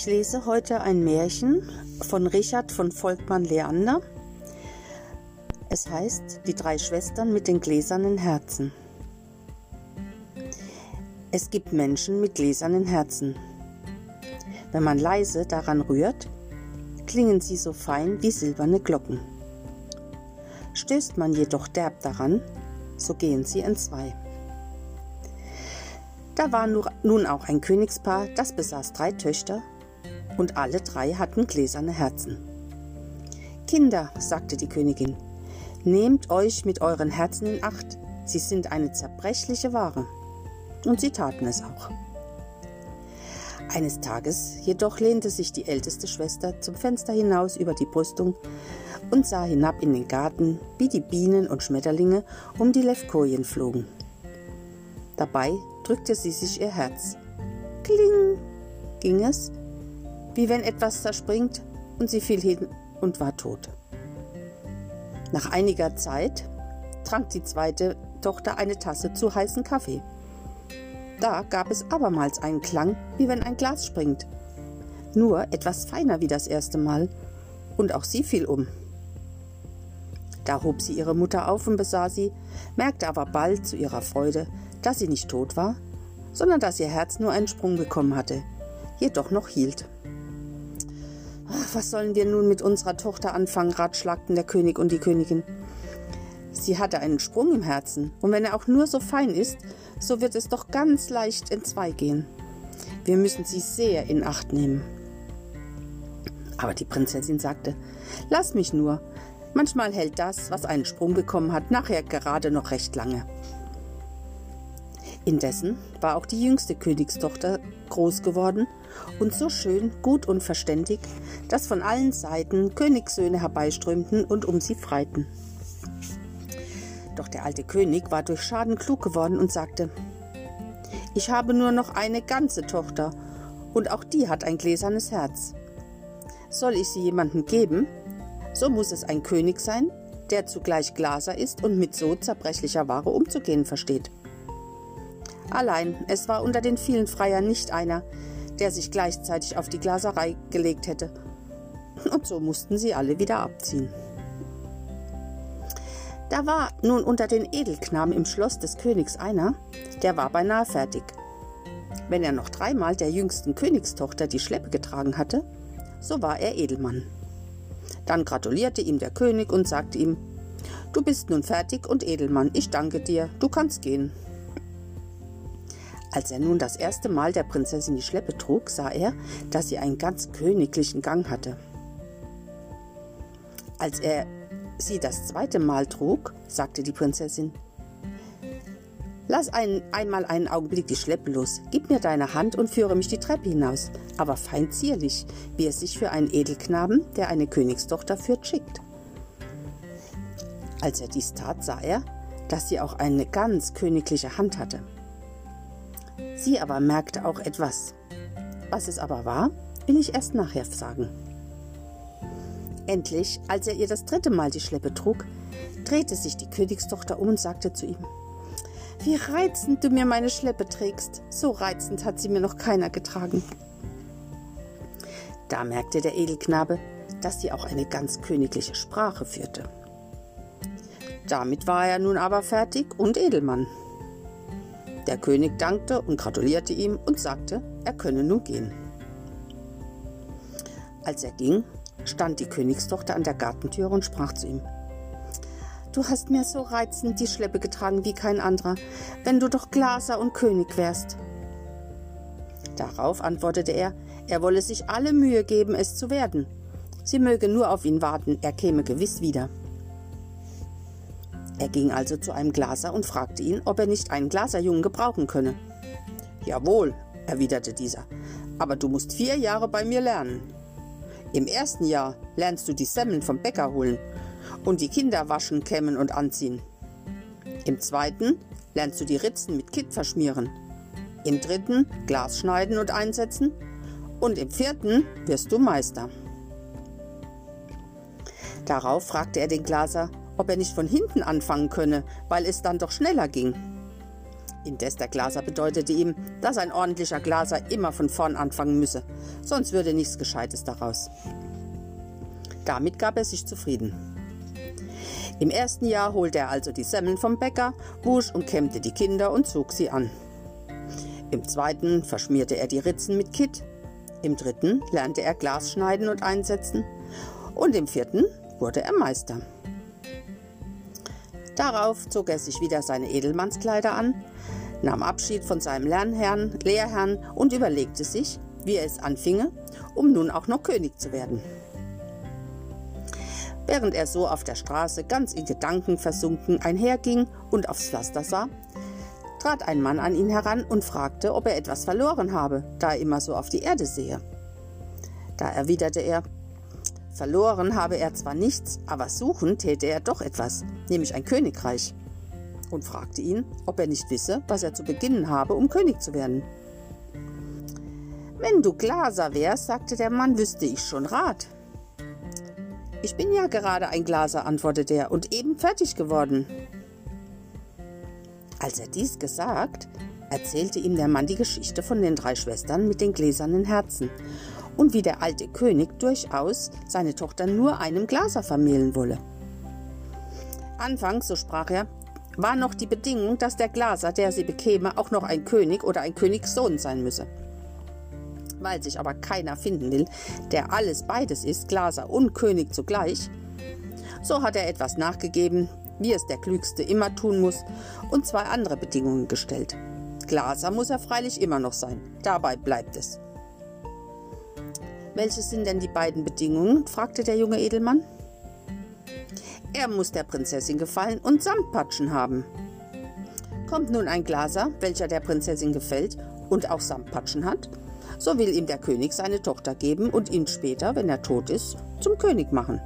Ich lese heute ein Märchen von Richard von Volkmann Leander. Es heißt Die drei Schwestern mit den gläsernen Herzen. Es gibt Menschen mit gläsernen Herzen. Wenn man leise daran rührt, klingen sie so fein wie silberne Glocken. Stößt man jedoch derb daran, so gehen sie entzwei. Da war nun auch ein Königspaar, das besaß drei Töchter und alle drei hatten gläserne Herzen. Kinder, sagte die Königin, nehmt euch mit euren Herzen in Acht, sie sind eine zerbrechliche Ware. Und sie taten es auch. Eines Tages jedoch lehnte sich die älteste Schwester zum Fenster hinaus über die Brüstung und sah hinab in den Garten, wie die Bienen und Schmetterlinge um die Levkojen flogen. Dabei drückte sie sich ihr Herz. Kling ging es, wie wenn etwas zerspringt, und sie fiel hin und war tot. Nach einiger Zeit trank die zweite Tochter eine Tasse zu heißen Kaffee. Da gab es abermals einen Klang, wie wenn ein Glas springt. Nur etwas feiner wie das erste Mal, und auch sie fiel um. Da hob sie ihre Mutter auf und besah sie, merkte aber bald zu ihrer Freude, dass sie nicht tot war, sondern dass ihr Herz nur einen Sprung bekommen hatte, jedoch noch hielt. Was sollen wir nun mit unserer Tochter anfangen, ratschlagten der König und die Königin. Sie hatte einen Sprung im Herzen, und wenn er auch nur so fein ist, so wird es doch ganz leicht entzwei gehen. Wir müssen sie sehr in Acht nehmen. Aber die Prinzessin sagte, Lass mich nur. Manchmal hält das, was einen Sprung bekommen hat, nachher gerade noch recht lange. Indessen war auch die jüngste Königstochter groß geworden und so schön, gut und verständig, dass von allen Seiten Königssöhne herbeiströmten und um sie freiten. Doch der alte König war durch Schaden klug geworden und sagte, ich habe nur noch eine ganze Tochter, und auch die hat ein gläsernes Herz. Soll ich sie jemandem geben, so muss es ein König sein, der zugleich Glaser ist und mit so zerbrechlicher Ware umzugehen versteht. Allein, es war unter den vielen Freiern nicht einer, der sich gleichzeitig auf die Glaserei gelegt hätte. Und so mussten sie alle wieder abziehen. Da war nun unter den Edelknaben im Schloss des Königs einer, der war beinahe fertig. Wenn er noch dreimal der jüngsten Königstochter die Schleppe getragen hatte, so war er Edelmann. Dann gratulierte ihm der König und sagte ihm, Du bist nun fertig und Edelmann, ich danke dir, du kannst gehen. Als er nun das erste Mal der Prinzessin die Schleppe trug, sah er, dass sie einen ganz königlichen Gang hatte. Als er sie das zweite Mal trug, sagte die Prinzessin, Lass ein, einmal einen Augenblick die Schleppe los, gib mir deine Hand und führe mich die Treppe hinaus, aber fein zierlich, wie es sich für einen Edelknaben, der eine Königstochter führt, schickt. Als er dies tat, sah er, dass sie auch eine ganz königliche Hand hatte. Sie aber merkte auch etwas. Was es aber war, will ich erst nachher sagen. Endlich, als er ihr das dritte Mal die Schleppe trug, drehte sich die Königstochter um und sagte zu ihm, wie reizend du mir meine Schleppe trägst. So reizend hat sie mir noch keiner getragen. Da merkte der Edelknabe, dass sie auch eine ganz königliche Sprache führte. Damit war er nun aber fertig und Edelmann. Der König dankte und gratulierte ihm und sagte, er könne nun gehen. Als er ging, stand die Königstochter an der Gartentüre und sprach zu ihm. Du hast mir so reizend die Schleppe getragen wie kein anderer, wenn du doch Glaser und König wärst. Darauf antwortete er, er wolle sich alle Mühe geben, es zu werden. Sie möge nur auf ihn warten, er käme gewiss wieder. Er ging also zu einem Glaser und fragte ihn, ob er nicht einen Glaserjungen gebrauchen könne. Jawohl, erwiderte dieser, aber du musst vier Jahre bei mir lernen. Im ersten Jahr lernst du die Semmeln vom Bäcker holen und die Kinder waschen, kämmen und anziehen. Im zweiten lernst du die Ritzen mit Kitt verschmieren. Im dritten Glas schneiden und einsetzen. Und im vierten wirst du Meister. Darauf fragte er den Glaser, ob er nicht von hinten anfangen könne, weil es dann doch schneller ging. Indes der Glaser bedeutete ihm, dass ein ordentlicher Glaser immer von vorn anfangen müsse, sonst würde nichts Gescheites daraus. Damit gab er sich zufrieden. Im ersten Jahr holte er also die Semmeln vom Bäcker, wusch und kämmte die Kinder und zog sie an. Im zweiten verschmierte er die Ritzen mit Kitt, im dritten lernte er Glas schneiden und einsetzen und im vierten wurde er Meister. Darauf zog er sich wieder seine Edelmannskleider an, nahm Abschied von seinem Lernherrn, Lehrherrn und überlegte sich, wie er es anfinge, um nun auch noch König zu werden. Während er so auf der Straße ganz in Gedanken versunken einherging und aufs Pflaster sah, trat ein Mann an ihn heran und fragte, ob er etwas verloren habe, da er immer so auf die Erde sehe. Da erwiderte er, verloren habe er zwar nichts, aber suchen täte er doch etwas, nämlich ein Königreich, und fragte ihn, ob er nicht wisse, was er zu beginnen habe, um König zu werden. Wenn du Glaser wärst, sagte der Mann, wüsste ich schon Rat. Ich bin ja gerade ein Glaser, antwortete er, und eben fertig geworden. Als er dies gesagt, erzählte ihm der Mann die Geschichte von den drei Schwestern mit den gläsernen Herzen und wie der alte König durchaus seine Tochter nur einem Glaser vermählen wolle. Anfangs, so sprach er, war noch die Bedingung, dass der Glaser, der sie bekäme, auch noch ein König oder ein Königssohn sein müsse. Weil sich aber keiner finden will, der alles beides ist, Glaser und König zugleich, so hat er etwas nachgegeben, wie es der Klügste immer tun muss, und zwei andere Bedingungen gestellt. Glaser muss er freilich immer noch sein, dabei bleibt es. Welche sind denn die beiden Bedingungen? fragte der junge Edelmann. Er muss der Prinzessin gefallen und Samtpatschen haben. Kommt nun ein Glaser, welcher der Prinzessin gefällt und auch Samtpatschen hat, so will ihm der König seine Tochter geben und ihn später, wenn er tot ist, zum König machen.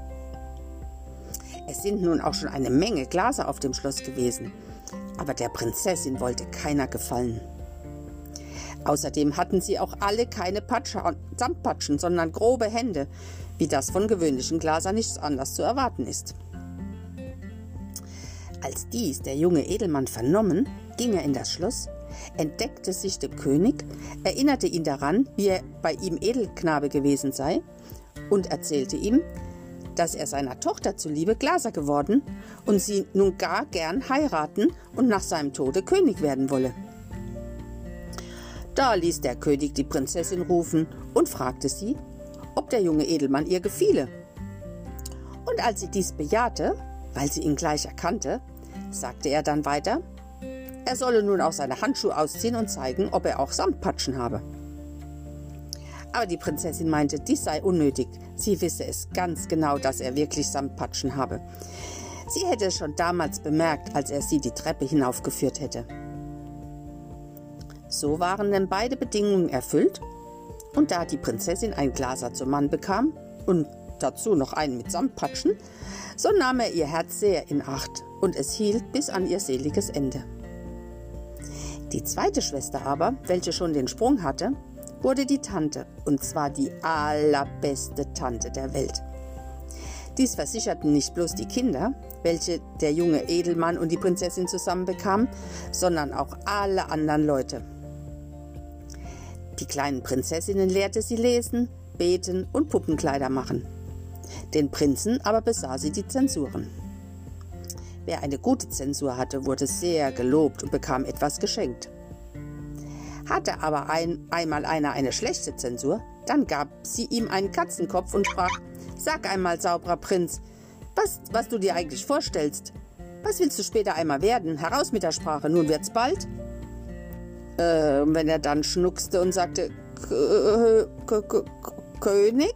Es sind nun auch schon eine Menge Glaser auf dem Schloss gewesen, aber der Prinzessin wollte keiner gefallen. Außerdem hatten sie auch alle keine Patsche, Samtpatschen, sondern grobe Hände, wie das von gewöhnlichen Glasern nichts anders zu erwarten ist. Als dies der junge Edelmann vernommen, ging er in das Schloss, entdeckte sich dem König, erinnerte ihn daran, wie er bei ihm Edelknabe gewesen sei, und erzählte ihm, dass er seiner Tochter zuliebe Glaser geworden und sie nun gar gern heiraten und nach seinem Tode König werden wolle. Da ließ der König die Prinzessin rufen und fragte sie, ob der junge Edelmann ihr gefiele. Und als sie dies bejahte, weil sie ihn gleich erkannte, sagte er dann weiter, er solle nun auch seine Handschuhe ausziehen und zeigen, ob er auch Samtpatschen habe. Aber die Prinzessin meinte, dies sei unnötig. Sie wisse es ganz genau, dass er wirklich Samtpatschen habe. Sie hätte es schon damals bemerkt, als er sie die Treppe hinaufgeführt hätte. So waren denn beide Bedingungen erfüllt, und da die Prinzessin ein Glaser zum Mann bekam und dazu noch einen mit Samtpatschen, so nahm er ihr Herz sehr in Acht, und es hielt bis an ihr seliges Ende. Die zweite Schwester aber, welche schon den Sprung hatte, wurde die Tante, und zwar die allerbeste Tante der Welt. Dies versicherten nicht bloß die Kinder, welche der junge Edelmann und die Prinzessin zusammen bekamen, sondern auch alle anderen Leute. Die kleinen Prinzessinnen lehrte sie lesen, beten und Puppenkleider machen. Den Prinzen aber besah sie die Zensuren. Wer eine gute Zensur hatte, wurde sehr gelobt und bekam etwas geschenkt. Hatte aber ein, einmal einer eine schlechte Zensur, dann gab sie ihm einen Katzenkopf und sprach, Sag einmal, sauberer Prinz, was, was du dir eigentlich vorstellst. Was willst du später einmal werden? Heraus mit der Sprache, nun wird's bald. Äh, wenn er dann schnuckste und sagte, König,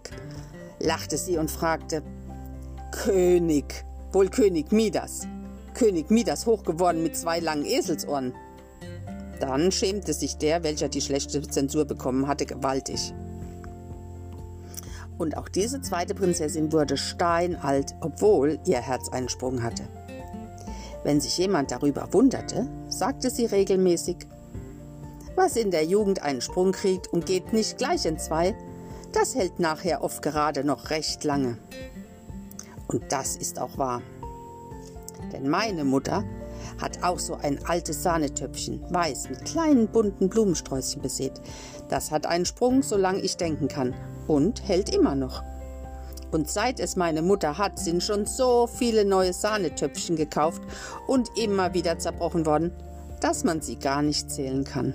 lachte sie und fragte, König, wohl König Midas. König Midas hochgeworden mit zwei langen Eselsohren. Dann schämte sich der, welcher die schlechte Zensur bekommen hatte, gewaltig. Und auch diese zweite Prinzessin wurde steinalt, obwohl ihr Herz einen Sprung hatte. Wenn sich jemand darüber wunderte, sagte sie regelmäßig, was in der Jugend einen Sprung kriegt und geht nicht gleich in zwei, das hält nachher oft gerade noch recht lange. Und das ist auch wahr. Denn meine Mutter hat auch so ein altes Sahnetöpfchen, weiß, mit kleinen bunten Blumensträußchen besät. Das hat einen Sprung, solange ich denken kann, und hält immer noch. Und seit es meine Mutter hat, sind schon so viele neue Sahnetöpfchen gekauft und immer wieder zerbrochen worden, dass man sie gar nicht zählen kann.